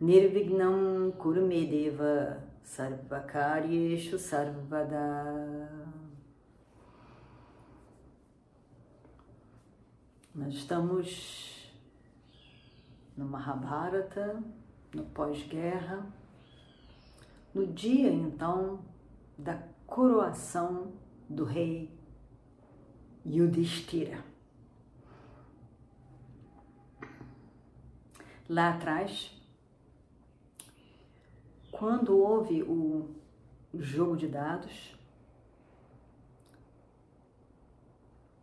Nirvignam Kurumedeva Sarvakaryeshu Sarvada Nós estamos no Mahabharata, no pós-guerra, no dia então da coroação do rei Yudhishthira. Lá atrás, quando houve o jogo de dados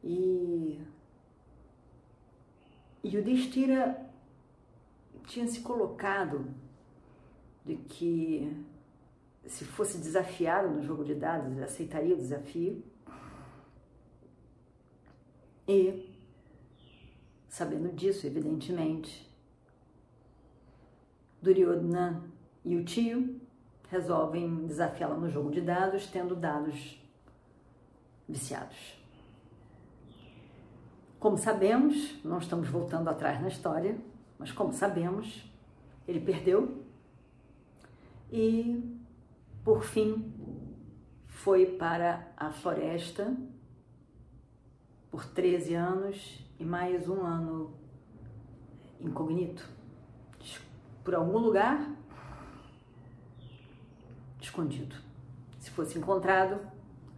e e o Destira tinha se colocado de que se fosse desafiado no jogo de dados, ele aceitaria o desafio. E, sabendo disso, evidentemente, Duryodhana e o tio resolvem desafiá-la no jogo de dados, tendo dados viciados. Como sabemos, não estamos voltando atrás na história, mas como sabemos, ele perdeu e, por fim, foi para a floresta por 13 anos e mais um ano incognito, por algum lugar escondido. Se fosse encontrado,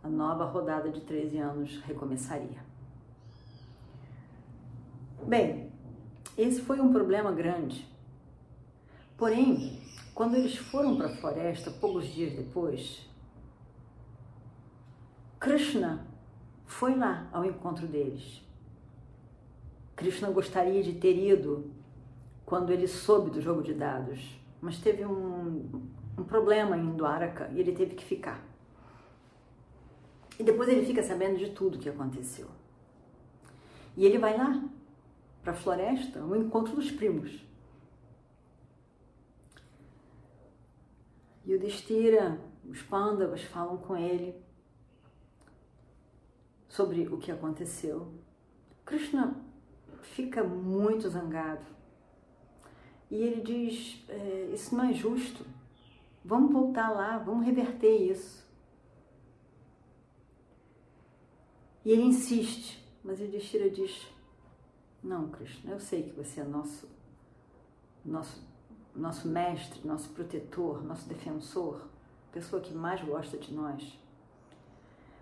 a nova rodada de 13 anos recomeçaria. Bem, esse foi um problema grande. Porém, quando eles foram para a floresta, poucos dias depois, Krishna foi lá ao encontro deles. Krishna gostaria de ter ido quando ele soube do jogo de dados, mas teve um, um problema em Dwaraka e ele teve que ficar. E depois ele fica sabendo de tudo o que aconteceu. E ele vai lá para a floresta, o encontro dos primos. E o Destira, os pândavas falam com ele sobre o que aconteceu. Krishna fica muito zangado e ele diz: é, Isso não é justo, vamos voltar lá, vamos reverter isso. E ele insiste, mas Yudhishthira diz: não, Krishna, eu sei que você é nosso, nosso, nosso mestre, nosso protetor, nosso defensor, pessoa que mais gosta de nós.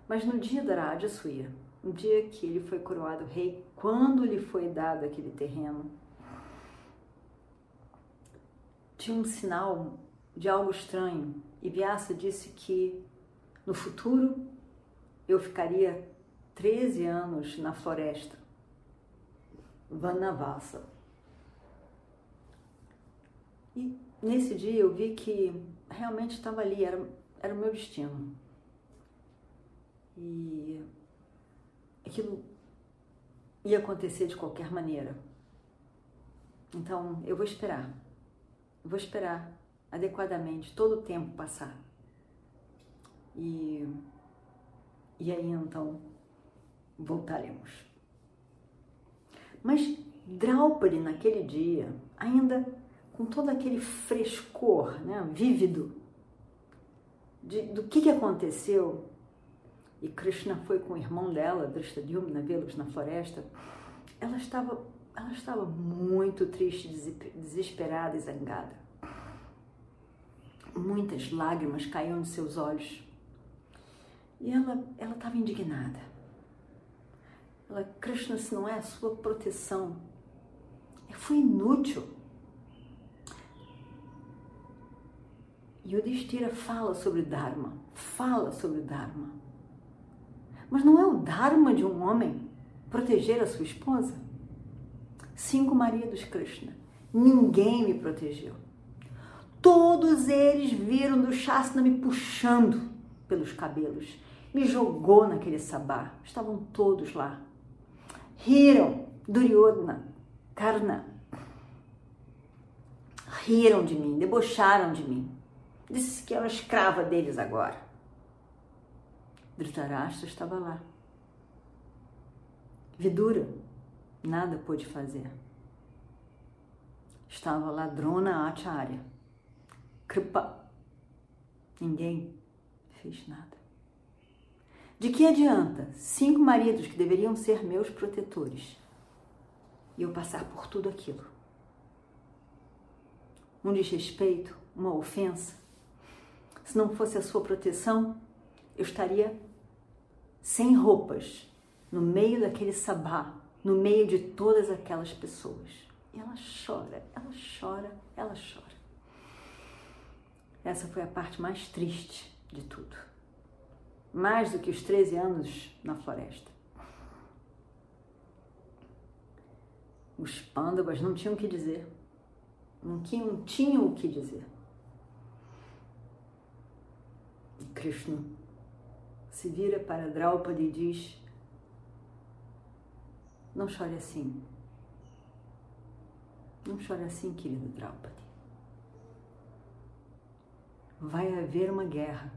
Mas no dia da Rajasuya, no dia que ele foi coroado rei, quando lhe foi dado aquele terreno, tinha um sinal de algo estranho. E Vyasa disse que no futuro eu ficaria 13 anos na floresta Vanavasa. E nesse dia eu vi que realmente estava ali, era, era o meu destino. E aquilo ia acontecer de qualquer maneira. Então eu vou esperar. Eu vou esperar adequadamente todo o tempo passar. E, e aí então voltaremos. Mas Draupadi, naquele dia, ainda com todo aquele frescor né, vívido de, do que, que aconteceu, e Krishna foi com o irmão dela, Drishtadyumna, vê-los na floresta, ela estava, ela estava muito triste, desesperada e zangada. Muitas lágrimas caíam de seus olhos. E ela, ela estava indignada. Ela, Krishna, se não é a sua proteção, foi inútil. E o Destira fala sobre Dharma, fala sobre Dharma. Mas não é o Dharma de um homem proteger a sua esposa? Cinco maridos Krishna. Ninguém me protegeu. Todos eles viram do Shasna me puxando pelos cabelos, me jogou naquele sabá. Estavam todos lá. Riram, Duryodhana, Karna. Riram de mim, debocharam de mim. Disse que era escrava deles agora. Dhritarashtra estava lá. Vidura nada pôde fazer. Estava lá Drona Acharya. Kripa. Ninguém fez nada. De que adianta cinco maridos que deveriam ser meus protetores e eu passar por tudo aquilo? Um desrespeito, uma ofensa. Se não fosse a sua proteção, eu estaria sem roupas, no meio daquele sabá, no meio de todas aquelas pessoas. E ela chora, ela chora, ela chora. Essa foi a parte mais triste de tudo. Mais do que os 13 anos na floresta. Os pândavas não tinham o que dizer. Não tinham, tinham o que dizer. E Krishna se vira para Draupadi e diz: Não chore assim. Não chore assim, querido Draupadi. Vai haver uma guerra.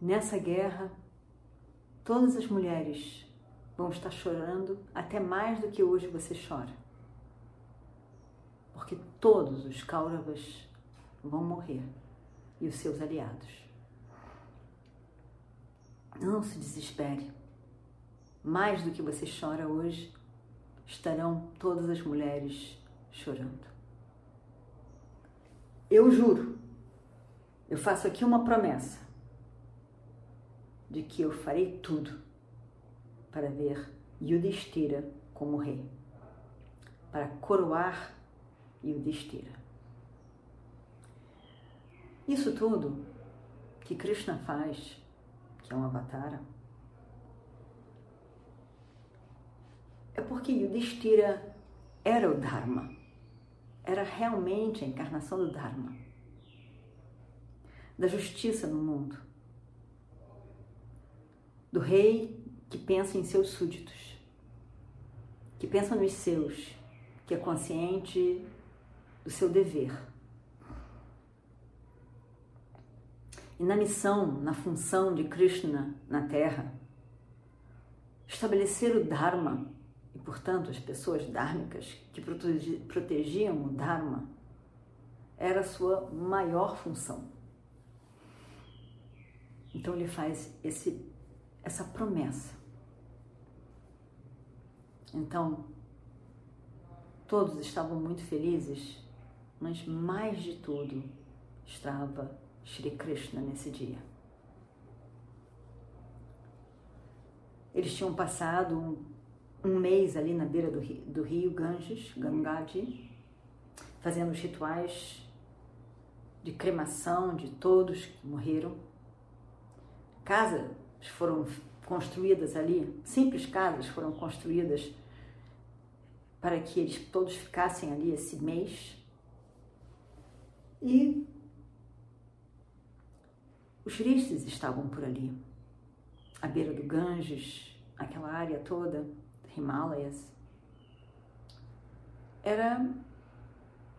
Nessa guerra, todas as mulheres vão estar chorando até mais do que hoje você chora. Porque todos os Kauravas vão morrer e os seus aliados. Não se desespere. Mais do que você chora hoje, estarão todas as mulheres chorando. Eu juro, eu faço aqui uma promessa de que eu farei tudo para ver Yudhishthira como rei, para coroar Yudhishthira. Isso tudo que Krishna faz, que é um avatar, é porque Yudhishthira era o Dharma, era realmente a encarnação do Dharma, da justiça no mundo, do rei que pensa em seus súditos, que pensa nos seus, que é consciente do seu dever. E na missão, na função de Krishna na Terra, estabelecer o Dharma e, portanto, as pessoas dharmicas que protegiam o Dharma era sua maior função. Então ele faz esse, essa promessa então, todos estavam muito felizes, mas mais de tudo estava Shri Krishna nesse dia. Eles tinham passado um, um mês ali na beira do rio, do rio Ganges, Gangadi, fazendo os rituais de cremação de todos que morreram. Casas foram construídas ali, simples casas foram construídas para que eles todos ficassem ali esse mês. E os rishis estavam por ali, à beira do Ganges, aquela área toda, Himalayas. Era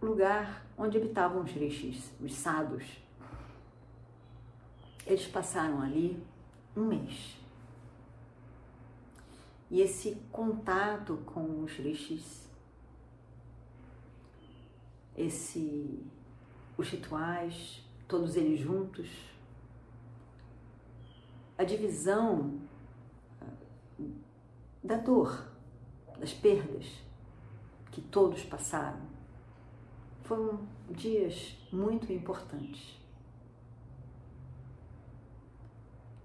lugar onde habitavam os rishis, os sadhus. Eles passaram ali um mês. E esse contato com os rishis, esse, os rituais, todos eles juntos, a divisão da dor, das perdas que todos passaram, foram dias muito importantes.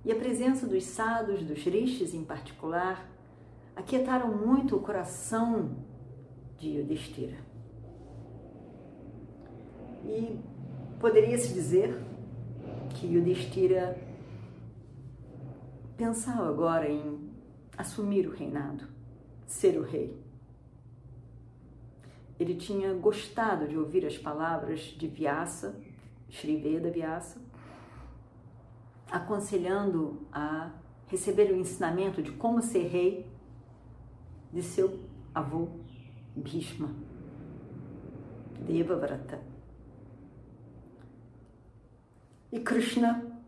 E a presença dos sadhus, dos rishis em particular, aquietaram muito o coração de Yudhishthira. E poderia-se dizer que Yudhishthira pensava agora em assumir o reinado, ser o rei. ele tinha gostado de ouvir as palavras de Vyasa, Sri Veda Vyasa, aconselhando a receber o ensinamento de como ser rei de seu avô Bhishma, Devavrata. E Krishna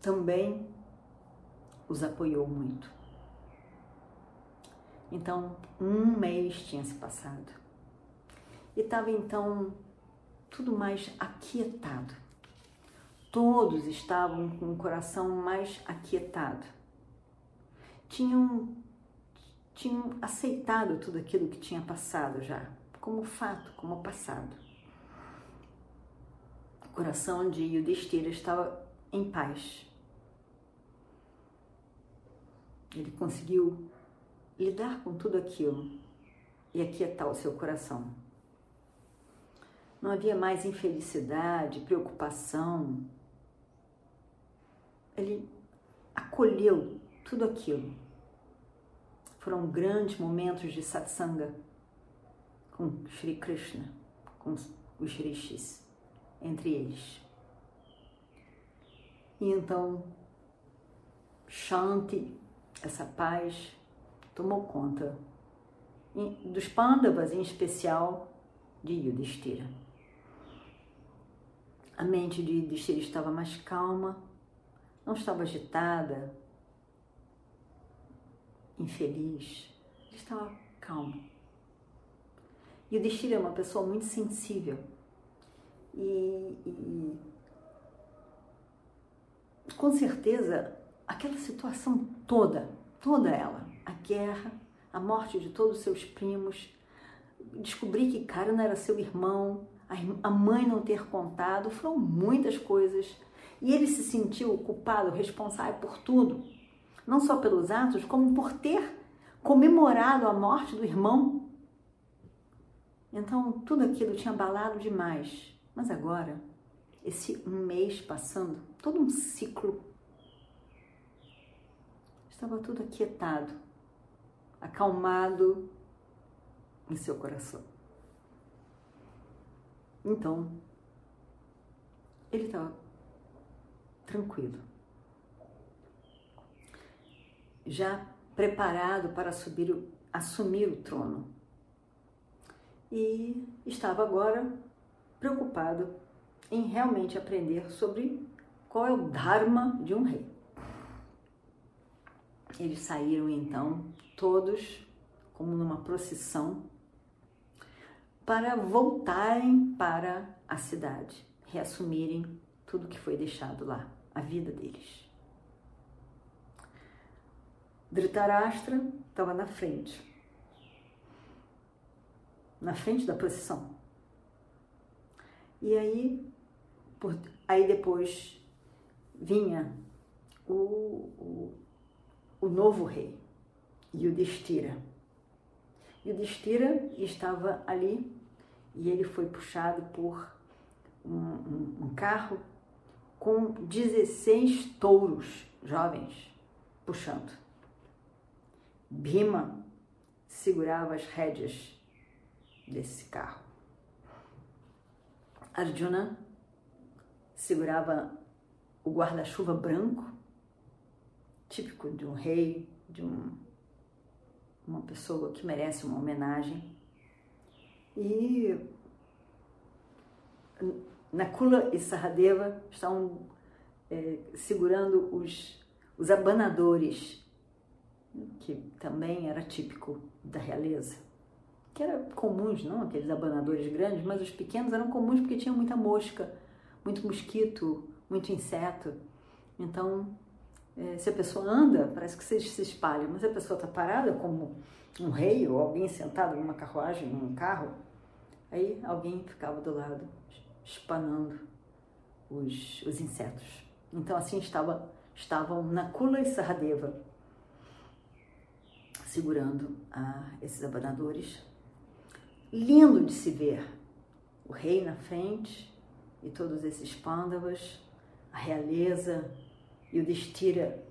também os apoiou muito. Então, um mês tinha se passado. E estava então tudo mais aquietado. Todos estavam com o coração mais aquietado. Tinham, tinham aceitado tudo aquilo que tinha passado já, como fato, como passado. O coração de Yudhishthira estava em paz. Ele conseguiu lidar com tudo aquilo e aquietar o seu coração. Não havia mais infelicidade, preocupação. Ele acolheu tudo aquilo. Foram grandes momentos de satsanga com Sri Krishna, com os rishis, entre eles. E então, Shanti, essa paz, tomou conta dos Pandavas, em especial de Yudhishthira. A mente de Yudhishthira estava mais calma, não estava agitada, infeliz, estava calmo. Yudhishthira é uma pessoa muito sensível e, e com certeza aquela situação toda, toda ela, a guerra, a morte de todos os seus primos, descobrir que cara não era seu irmão, a mãe não ter contado, foram muitas coisas. E ele se sentiu culpado, responsável por tudo, não só pelos atos, como por ter comemorado a morte do irmão. Então, tudo aquilo tinha abalado demais. Mas agora, esse mês passando, todo um ciclo, estava tudo aquietado, acalmado em seu coração. Então, ele estava tranquilo, já preparado para subir, assumir o trono. E estava agora preocupado em realmente aprender sobre qual é o Dharma de um rei. Eles saíram então, todos, como numa procissão, para voltarem para a cidade, reassumirem tudo que foi deixado lá, a vida deles. Dhritarashtra estava na frente, na frente da procissão. E aí, por, aí depois vinha o, o, o novo rei, Yudhishthira. Yudhishthira estava ali e ele foi puxado por um, um, um carro com 16 touros jovens puxando. Bhima segurava as rédeas desse carro. Arjuna segurava o guarda-chuva branco, típico de um rei, de um, uma pessoa que merece uma homenagem. E Nakula e Saradeva estão é, segurando os, os abanadores, que também era típico da realeza, que era comuns, não aqueles abanadores grandes, mas os pequenos eram comuns porque tinham muita mosca, muito mosquito, muito inseto. Então, é, se a pessoa anda, parece que se, se espalha, mas se a pessoa está parada como um rei ou alguém sentado numa carruagem, num carro, Aí alguém ficava do lado, espanando os, os insetos. Então assim estava, estavam Nakula e Saradeva segurando ah, esses abanadores. Lindo de se ver o rei na frente e todos esses pândavas, a realeza e o destira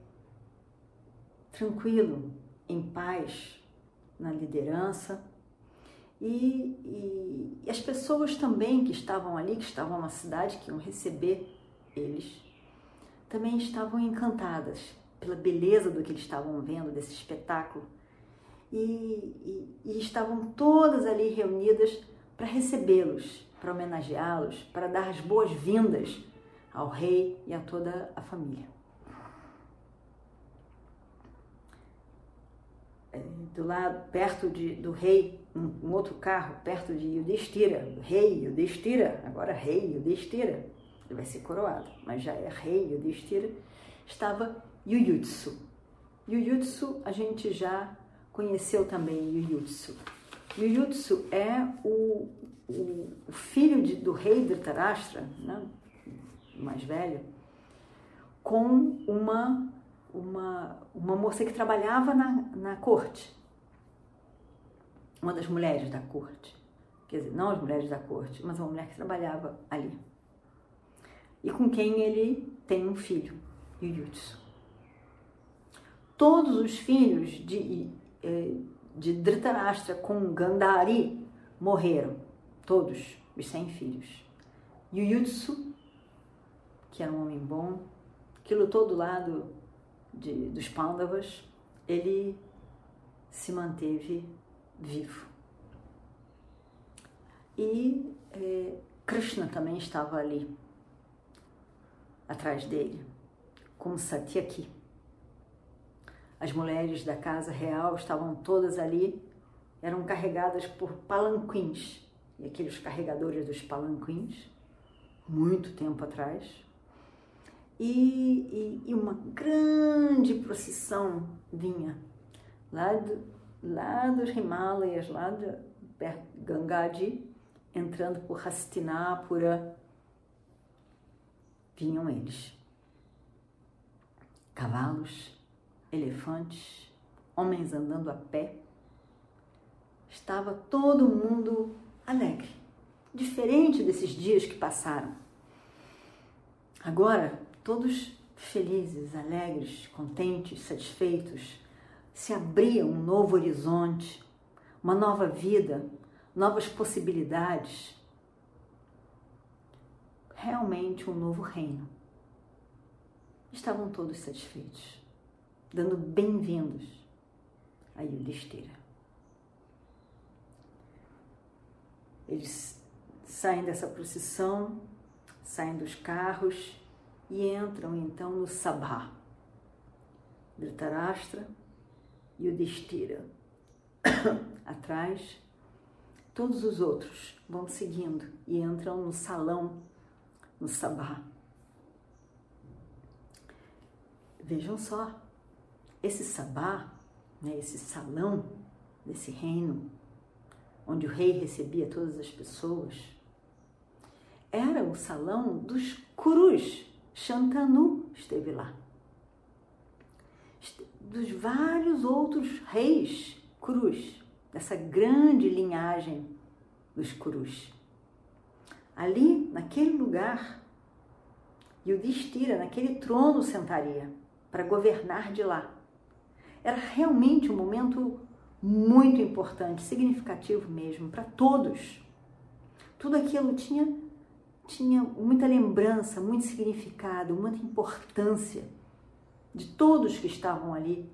tranquilo, em paz na liderança E, e, e, as pessoas também que estavam ali, que estavam na cidade, que iam receber eles, também estavam encantadas pela beleza do que eles estavam vendo, desse espetáculo. E, e estavam todas ali reunidas para recebê-los, para homenageá-los, para dar as boas-vindas ao rei e a toda a família. É, do lado, perto de, do rei, um, um outro carro, perto de Yudhishthira, rei Yudhishthira, agora rei Yudhishthira, ele vai ser coroado, mas já é rei Yudhishthira, estava Yuyutsu. Yuyutsu a gente já conheceu também Yuyutsu. Yuyutsu é o, o, o filho de, do rei Dhritarashtra, né, mais velho, com uma, uma, uma moça que trabalhava na, na corte, uma das mulheres da corte. Quer dizer, não as mulheres da corte, mas uma mulher que trabalhava ali. E com quem ele tem um filho, Yuyutsu. Todos os filhos de, eh, de Dhritarashtra com Gandhari morreram, todos os 100 filhos. Yuyutsu, que era um homem bom, que lutou do lado de, dos Pandavas, ele se manteve vivo. E eh, Krishna também estava ali, atrás dele, como Satyaki. As mulheres da casa real estavam todas ali, eram carregadas por palanquins, e aqueles carregadores dos palanquins, muito tempo atrás. E, e, e uma grande procissão vinha lá, do, lá dos Himalayas, lá de Gangadi, entrando por Hastinapura, vinham eles. Cavalos, elefantes, homens andando a pé. Estava todo mundo alegre, diferente desses dias que passaram. Agora, todos felizes, alegres, contentes, satisfeitos, se abria um novo horizonte, uma nova vida, novas possibilidades. Realmente um novo reino. Estavam todos satisfeitos dando bem-vindos a Yudhishthira. Eles saem dessa procissão, saem dos carros e entram então no Sabha. Dhritarashtra e Yudhishthira. Atrás, todos os outros vão seguindo e entram no salão, no Sabha. Vejam só, esse sabá, né, esse salão desse reino, onde o rei recebia todas as pessoas, era o salão dos Kurus. Shantanu esteve lá. Dos vários outros reis Kurus, dessa grande linhagem dos Kurus. Ali, naquele lugar, Yudhishthira, naquele trono, sentaria para governar de lá. Era realmente um momento muito importante, significativo mesmo, para todos. Tudo aquilo tinha, tinha muita lembrança, muito significado, muita importância de todos que estavam ali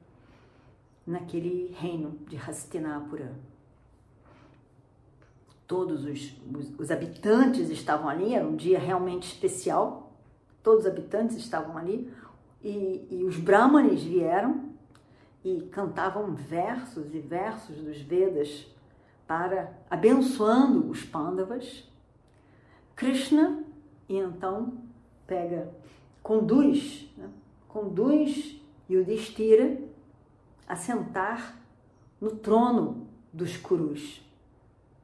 naquele reino de Hastinapura. Todos os, os, os, habitantes estavam ali, era um dia realmente especial, todos os habitantes estavam ali, e, e os brahmanes vieram e cantavam versos e versos dos Vedas para abençoando os Pandavas. Krishna e então pega, conduz, né? Conduz Yudhishthira a sentar no trono dos Kurus.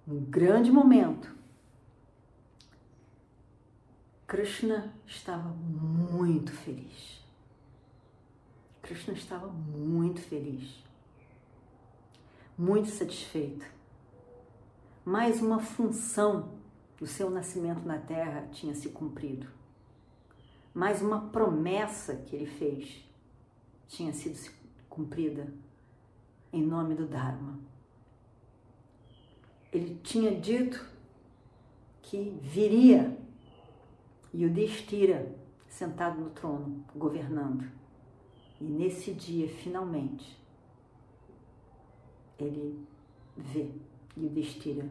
Um grande momento. Krishna estava muito feliz. Krishna estava muito feliz, muito satisfeito. Mais uma função do seu nascimento na Terra tinha se cumprido. Mais uma promessa que ele fez tinha sido cumprida em nome do Dharma. ele tinha dito que viria e o Destira sentado no trono, governando. E nesse dia, finalmente, ele vê o Destira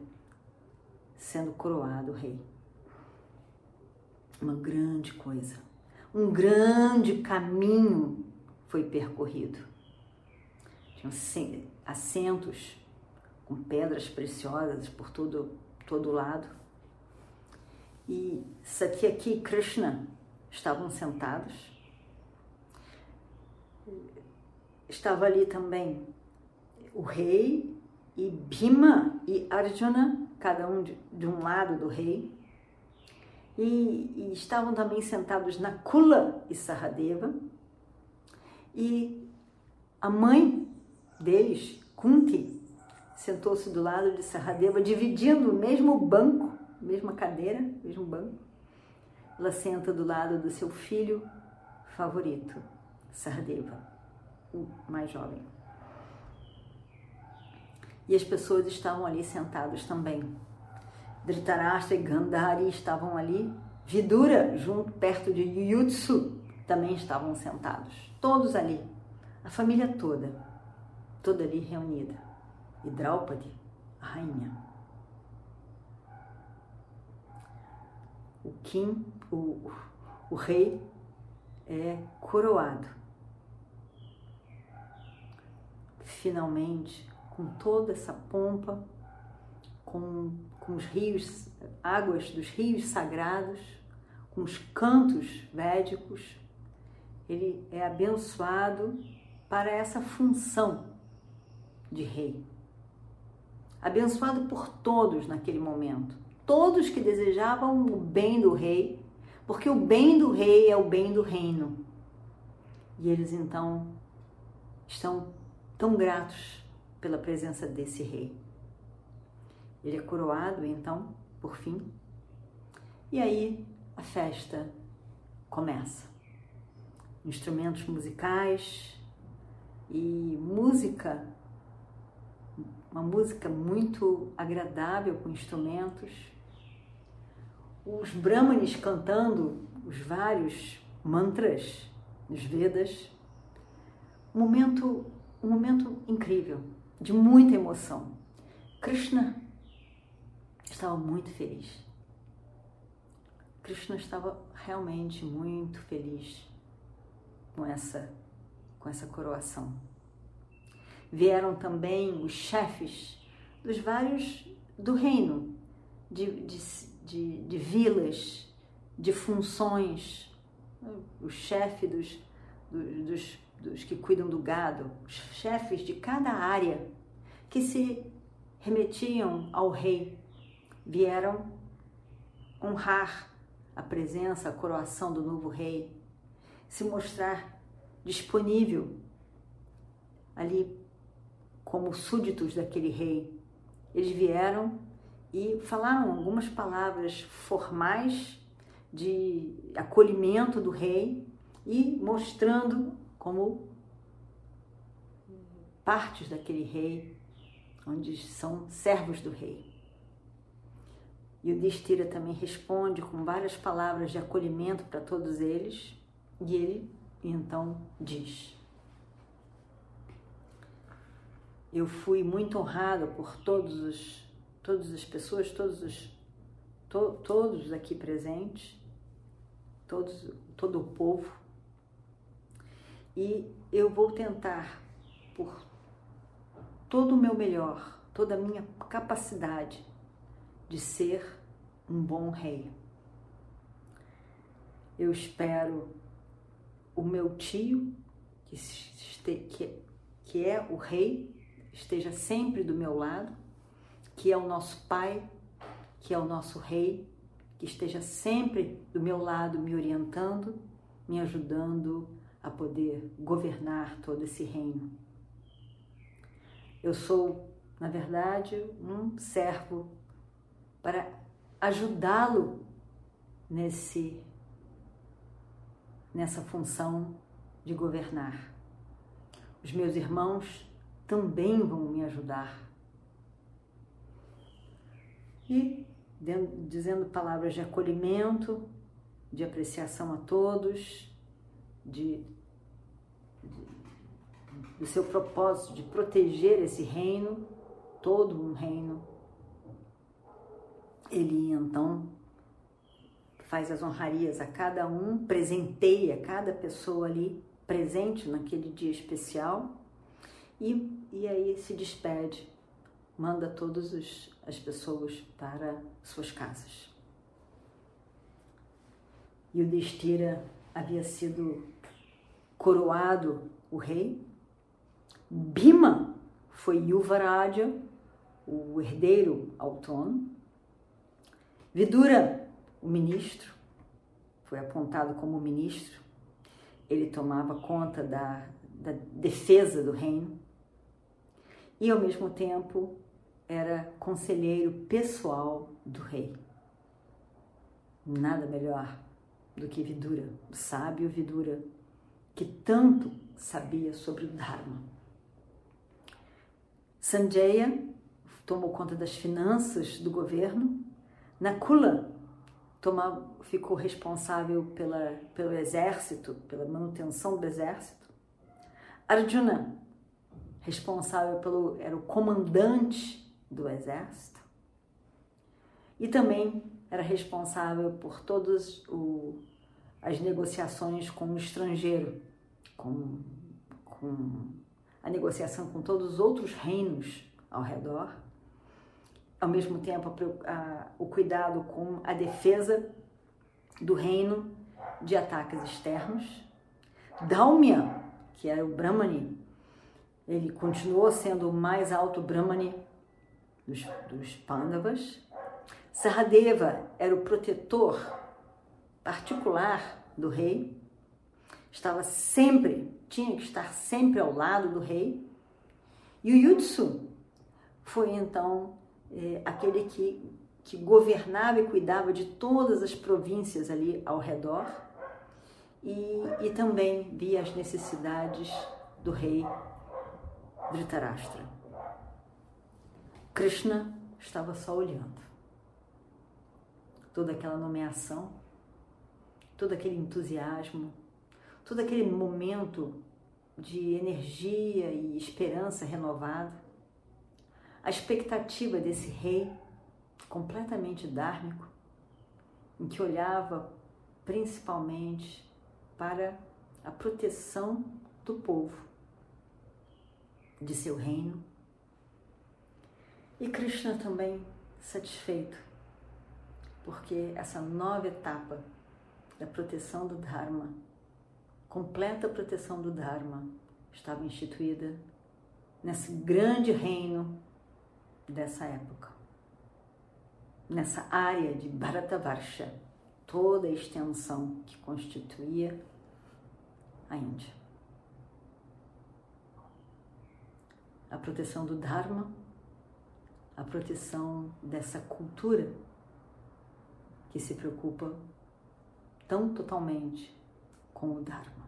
sendo coroado rei. Uma grande coisa, um grande caminho foi percorrido. Tinham assentos com pedras preciosas por todo, todo lado. E Satyaki e Krishna estavam sentados. Estava ali também o rei e Bhima e Arjuna, cada um de, de um lado do rei. E, e, estavam também sentados na Kula e Saradeva. E a mãe deles, Kunti, sentou-se do lado de Saradeva, dividindo o mesmo banco, mesma cadeira, mesmo banco. Ela senta do lado do seu filho favorito, Saradeva, o mais jovem. E as pessoas estavam ali sentadas também. Dhritarashtra e Gandhari estavam ali. Vidura, junto perto de Yuyutsu, também estavam sentados. Todos ali. A família toda. Toda ali reunida. E Draupadi, a rainha. O Kim, o, o rei, é coroado. Finalmente, com toda essa pompa, com, com os rios, águas dos rios sagrados, com os cantos védicos, ele é abençoado para essa função de rei. Abençoado por todos naquele momento, todos que desejavam o bem do rei, porque o bem do rei é o bem do reino. E eles então estão tão gratos pela presença desse rei. Ele é coroado, então, por fim, e aí a festa começa. Instrumentos musicais e música, uma música muito agradável com instrumentos. Os brahmanes cantando os vários mantras dos Vedas. Um momento, um momento incrível de muita emoção. Krishna estava muito feliz. Krishna estava realmente muito feliz com essa, com essa coroação. Vieram também os chefes dos vários do reino, de, de, de, de vilas, de funções, o chefe dos, dos dos que cuidam do gado, os chefes de cada área que se remetiam ao rei, vieram honrar a presença, a coroação do novo rei, se mostrar disponível ali como súditos daquele rei. Eles vieram e falaram algumas palavras formais de acolhimento do rei e mostrando como partes daquele rei, onde são servos do rei. E o Destira também responde com várias palavras de acolhimento para todos eles, e ele então diz: Eu fui muito honrado por todos os, todas as pessoas, todos os, to, todos aqui presentes, todos, todo o povo. E eu vou tentar, por todo o meu melhor, toda a minha capacidade de ser um bom rei. Eu espero o meu tio, que, este, que, que é o rei, esteja sempre do meu lado, que é o nosso pai, que é o nosso rei, que esteja sempre do meu lado, me orientando, me ajudando a poder governar todo esse reino. Eu sou, na verdade, um servo para ajudá-lo nesse nessa função de governar. Os meus irmãos também vão me ajudar. e dizendo palavras de acolhimento, de apreciação a todos, de, de, do seu propósito de proteger esse reino, todo um reino. Ele então faz as honrarias a cada um, presenteia cada pessoa ali presente naquele dia especial e, e aí se despede, manda todas as pessoas para suas casas. E o Destira havia sido coroado o rei. Bima foi Yuvaraja, o herdeiro autônomo. Vidura o ministro, foi apontado como ministro, ele tomava conta da, da defesa do reino e, ao mesmo tempo, era conselheiro pessoal do rei. Nada melhor do que Vidura, o sábio Vidura, que tanto sabia sobre o Dharma. Sanjaya tomou conta das finanças do governo. Nakula tomar, ficou responsável pela, pelo exército, pela manutenção do exército. Arjuna, responsável pelo, era o comandante do exército. E também era responsável por todas as negociações com o estrangeiro, com, com a negociação com todos os outros reinos ao redor ao mesmo tempo a, a, o cuidado com a defesa do reino de ataques externos. Daumya, que era o Brahmani, ele continuou sendo o mais alto Brahmani dos, dos Pandavas. Sahadeva era o protetor particular do rei, estava sempre, tinha que estar sempre ao lado do rei. E o Yutsu foi então é, aquele que, que governava e cuidava de todas as províncias ali ao redor e, e também via as necessidades do rei Dhritarashtra. Krishna estava só olhando. Toda aquela nomeação, todo aquele entusiasmo, todo aquele momento de energia e esperança renovada a expectativa desse rei completamente dármico, em que olhava principalmente para a proteção do povo, de seu reino. E Krishna também satisfeito, porque essa nova etapa da proteção do Dharma, completa proteção do Dharma, estava instituída nesse grande reino dessa época. Nessa área de Bharatavarsha, toda a extensão que constituía a Índia. A proteção do Dharma, a proteção dessa cultura que se preocupa tão totalmente com o Dharma.